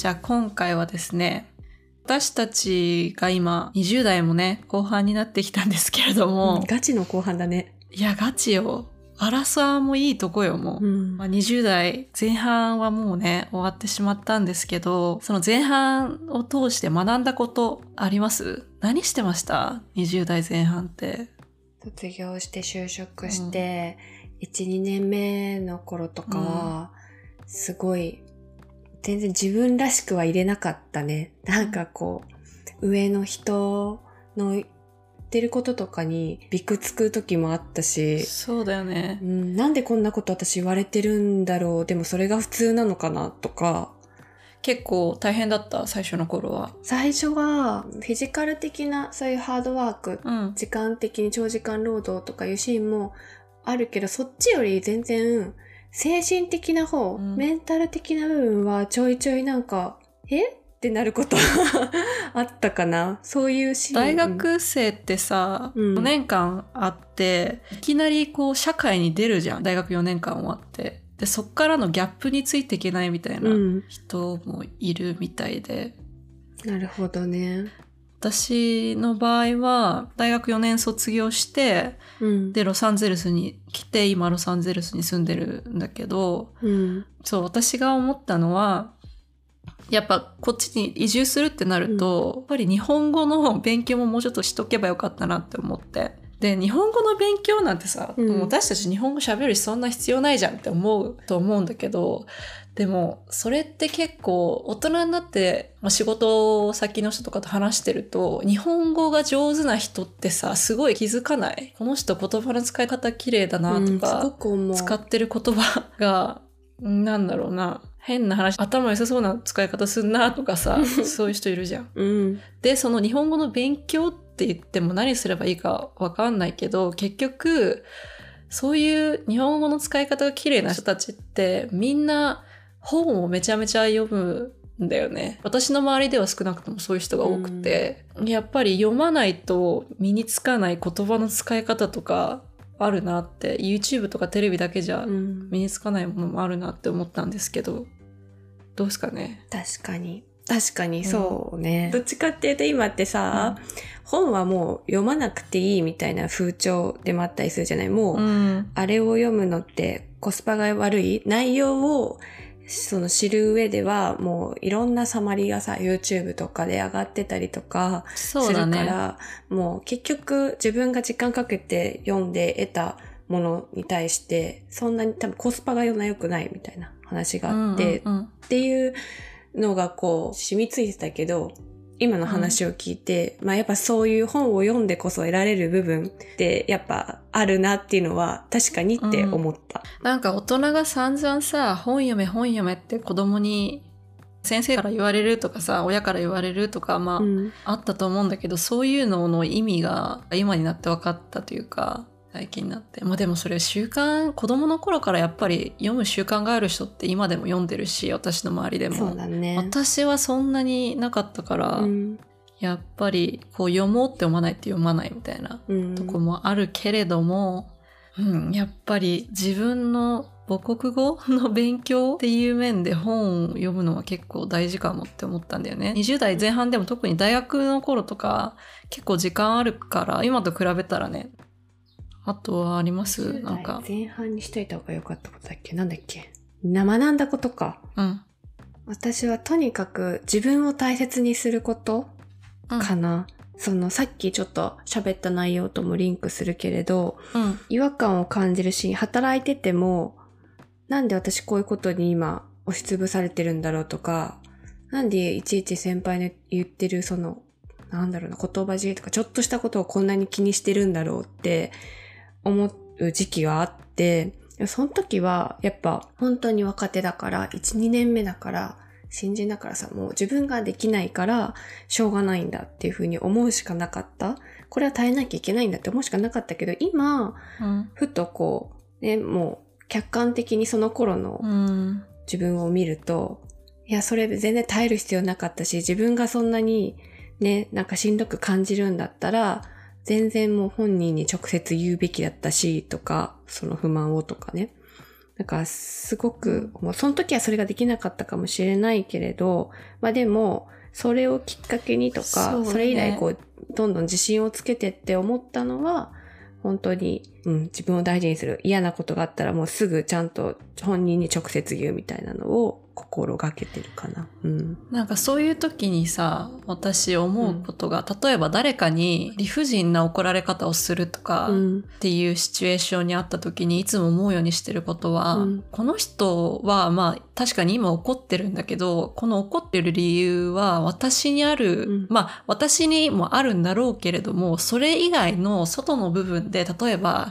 じゃあ今回はですね、私たちが今20代もね、後半になってきたんですけれども、うんガチの後半だね。いや、ガチよ。アラサーもいいとこよ、もう。んまあ、20代前半はもうね、終わってしまったんですけど、その前半を通して学んだことあります？何してました ?20 代前半って。卒業して就職して、1、2年目の頃とかは、すごい、全然自分らしくは入れなかったね。なんかこう、上の人の言ってることとかにびくつく時もあったし、そうだよねう。ん、なんでこんなこと私言われてるんだろうでもそれが普通なのかなとか、結構大変だった、最初の頃は。最初はフィジカル的なそういうハードワークうん。時間的に長時間労働とかいうシーンもあるけど、そっちより全然精神的な方、うんメンタル的な部分はちょいちょいなんか、え？ってなること あったかなそういうシーン。大学生ってさ、うん4年間あって、いきなりこう社会に出るじゃん。大学4年間終わって。で、そっからのギャップについていけないみたいなうん。人もいるみたいで。なるほどね。私の場合は、大学4年卒業して、うん。で、ロサンゼルスに来て、今ロサンゼルスに住んでるんだけど、うん。そう、私が思ったのは、やっぱこっちに移住するってなると、やっぱり日本語の勉強ももうちょっとしとけばよかったなって思って。で、日本語の勉強なんてさ、うんもう私たち日本語喋るしそんな必要ないじゃんって思うと思うんだけど、でも、それって結構大人になって、まあ、仕事先の人とかと話してると、日本語が上手な人ってさ、すごい気づかない？この人言葉の使い方綺麗だなとか、うん。使ってる言葉が、なんだろうな、変な話、頭良さそうな使い方すんなとかさ、そういう人いるじゃん。うん。で、その日本語の勉強って言っても何すればいいかわかんないけど、結局、そういう日本語の使い方が綺麗な人たちって、みんな本をめちゃめちゃ読むんだよね。私の周りでは少なくともそういう人が多くて、やっぱり読まないと身につかない言葉の使い方とかあるなって、YouTube とかテレビだけじゃうん身につかないものもあるなって思ったんですけど、どうですかね？確かに。確かにそうね。どっちかっていうと今ってさ、本はもう読まなくていいみたいな風潮でもあったりするじゃない？もう、うん。あれを読むのってコスパが悪い？内容をその知る上ではもういろんなサマリがさ YouTube とかで上がってたりとかするかそうだね。ら、もう結局自分が時間かけて読んで得たものに対してそんなに多分コスパが良くないみたいな話があって、っていうのがこう染みついてたけど、今の話を聞いて、まあやっぱそういう本を読んでこそ得られる部分ってやっぱあるなっていうのは確かにって思った。なんか大人が散々さ、本読め本読めって子供に先生から言われるとかさ、親から言われるとか、まあ、うんあったと思うんだけど、そういうのの意味が今になって分かったというか、最近になって。まあでもそれ習慣、子供の頃からやっぱり読む習慣がある人って今でも読んでるし、私の周りでも。そうだね。私はそんなになかったから、うんやっぱりこう読もうって読まないって読まないみたいなうんとこもあるけれども、うん、やっぱり自分の母国語の勉強っていう面で本を読むのは結構大事かもって思ったんだよね。20代前半でも特に大学の頃とか結構時間あるから、今と比べたらね。あとはあります？10なんか。代前半にしといた方が良かったことだっけ？なんだっけ？な学んだことか。うん。私はとにかく自分を大切にすることうん。かな。そのさっきちょっと喋った内容ともリンクするけれど、うん。違和感を感じるし、働いてても、なんで私こういうことに今押しつぶされてるんだろうとか、なんでいちいち先輩の言ってるその、なんだろうな、言葉尻とか、ちょっとしたことをこんなに気にしてるんだろうって思う時期があって、その時はやっぱ本当に若手だから、1、2年目だから、新人だからさ、もう自分ができないから、しょうがないんだっていうふうに思うしかなかった。これは耐えなきゃいけないんだって思うしかなかったけど、今、うん。ふとこう、ね、もう客観的にその頃のうん。自分を見ると、いや、それ全然耐える必要なかったし、自分がそんなにね、なんかしんどく感じるんだったら、全然もう本人に直接言うべきだったし、とか、その不満をとかね。なんかすごく、もうその時はそれができなかったかもしれないけれど、まあでも、それをきっかけにとか、そうねそれ以来こう、どんどん自信をつけてって思ったのは、本当に、うん、自分を大事にする。嫌なことがあったらもうすぐちゃんと本人に直接言うみたいなのを心がけてるかな。うん。なんかそういう時にさ、私思うことが、例えば誰かに理不尽な怒られ方をするとか、うん。っていうシチュエーションにあった時にいつも思うようにしてることは、うんこの人はまあ確かに今怒ってるんだけど、この怒ってる理由は私にある、うんまあ私にもあるんだろうけれども、それ以外の外の部分で、例えば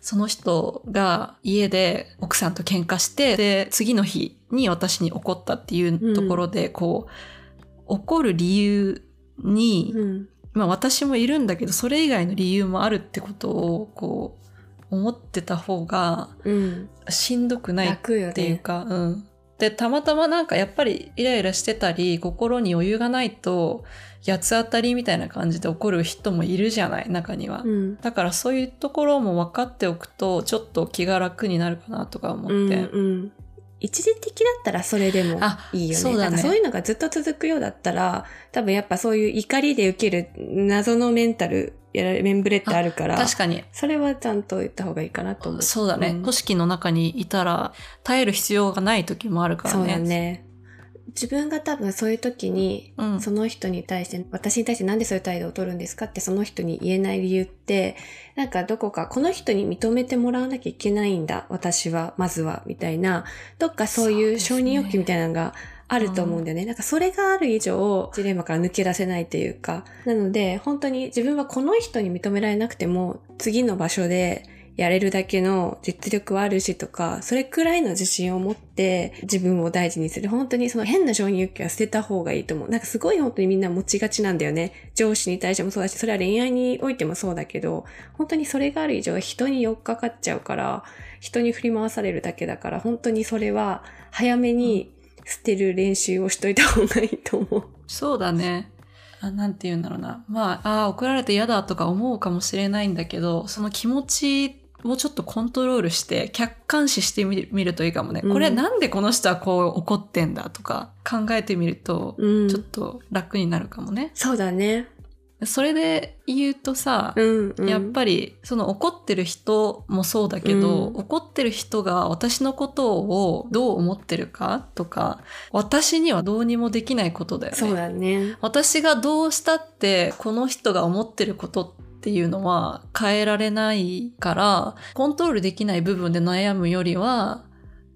その人が家で奥さんと喧嘩して、で、次の日に私に怒ったっていうところで、こう、怒る理由に、うん。まあ私もいるんだけど、それ以外の理由もあるってことを、こう、思ってた方がうん。しんどくないっ。ていうか、うん。で、たまたまなんかやっぱりイライラしてたり、心に余裕がないと、八つ当たりみたいな感じで怒る人もいるじゃない、中には。うん。だからそういうところも分かっておくと、ちょっと気が楽になるかなとか思って。うんうん、一時的だったらそれでもあいいよね。そうだねそういうのがずっと続くようだったら、多分やっぱそういう怒りで受ける謎のメンタル、やられメンブレってあるから、確かに。それはちゃんと言った方がいいかなと思う。そうだね、ん組織の中にいたら耐える必要がない時もあるからね。そうだね。自分が多分そういう時に、うん。その人に対して、私に対してなんでそういう態度を取るんですかってその人に言えない理由って、なんかどこかこの人に認めてもらわなきゃいけないんだ、私は、まずは、みたいな、どっかそういう承認欲求みたいなのがあると思うんだよね。なんかそれがある以上、ジレンマから抜け出せないというか。なので、本当に自分はこの人に認められなくても、次の場所で、やれるだけの実力はあるしとか、それくらいの自信を持って自分を大事にする。本当にその変な承認欲求は捨てた方がいいと思う。なんかすごい本当にみんな持ちがちなんだよね。上司に対してもそうだし、それは恋愛においてもそうだけど、本当にそれがある以上人に寄っかかっちゃうから、人に振り回されるだけだから、本当にそれは早めに捨てる練習をしといた方がいいと思う。そうだね。あなんて言うんだろうな。まあ、ああ、怒られて嫌だとか思うかもしれないんだけど、その気持ちをちょっとコントロールして、客観視してみるといいかもね。うんこれなんでこの人はこう怒ってんだとか考えてみると、うんちょっと楽になるかもね。そうだね。それで言うとさ、うん、うん。やっぱりその怒ってる人もそうだけど、うん怒ってる人が私のことをどう思ってるかとか私にはどうにもできないことだよね。そうだね。私がどうしたってこの人が思ってることってっていうのは変えられないからコントロールできない部分で悩むよりは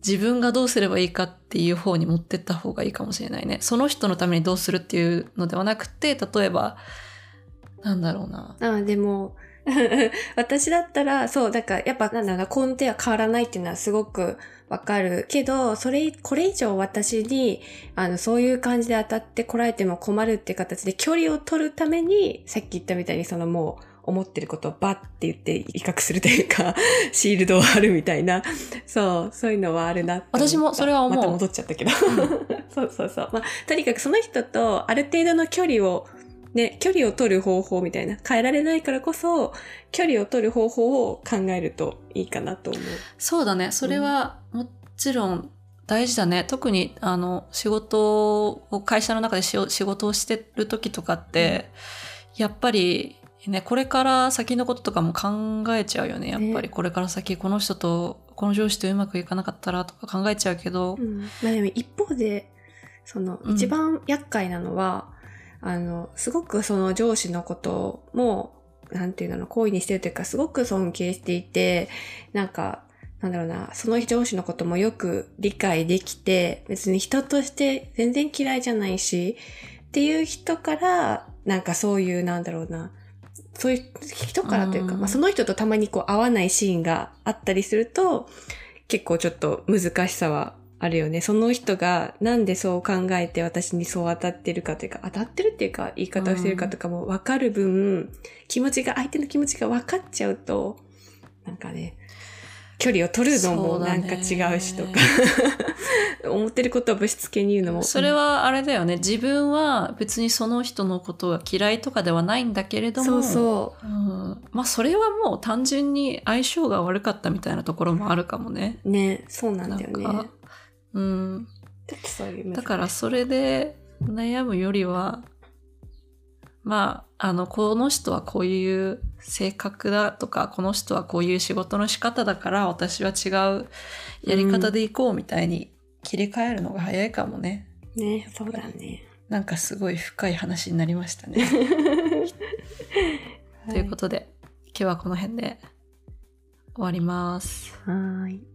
自分がどうすればいいかっていう方に持ってった方がいいかもしれないね。その人のためにどうするっていうのではなくて例えばなんだろうな。ああでも、私だったら、そう、だから、やっぱ、なんだろうな、根底は変わらないっていうのはすごくわかるけど、それ、これ以上私に、あの、そういう感じで当たってこられても困るっていう形で距離を取るために、さっき言ったみたいに、そのもう、思ってることをバッて言って威嚇するというか、シールドを張るみたいな、そう、そういうのはあるな私もそれは思うまた戻っちゃったけど。そうそうそう。まあ、とにかくその人とある程度の距離をね、距離を取る方法みたいな、変えられないからこそ、距離を取る方法を考えるといいかなと思う。そうだね。それはもちろん大事だね。特にあの仕事を会社の中で仕事をしてる時とかって、やっぱりね、これから先のこととかも考えちゃうよね。やっぱりねこれから先この人と、この上司とうまくいかなかったらとか考えちゃうけど、うん。まあでも一方で、その、うん一番厄介なのは、あの、すごくその上司のことも、なんていうの、好意にしてるというか、すごく尊敬していて、なんか、なんだろうな、その上司のこともよく理解できて、別に人として全然嫌いじゃないし、っていう人から、なんかそういう、なんだろうな、そういう人からというか、うんまあ、その人とたまにこう会わないシーンがあったりすると、結構ちょっと難しさはあるよね。その人がなんでそう考えて私にそう当たってるかというか、当たってるっていうか言い方をしてるかとかも分かる分、気持ちが、相手の気持ちが分かっちゃうと、なんかね、距離を取るのもなんか違うしとか、思ってることをぶしつけに言うのも。それはあれだよね。自分は別にその人のことが嫌いとかではないんだけれども。そうそう。うん。まあそれはもう単純に相性が悪かったみたいなところもあるかもね。ね、そうなんだよね。うん。だからそれで悩むよりは、まあ、あの、この人はこういう性格だとか、この人はこういう仕事の仕方だから、私は違うやり方でいこうみたいに切り替えるのが早いかもね。ね、そうだね。なんかすごい深い話になりましたね。ということで、今日はこの辺で終わります。と。はーい。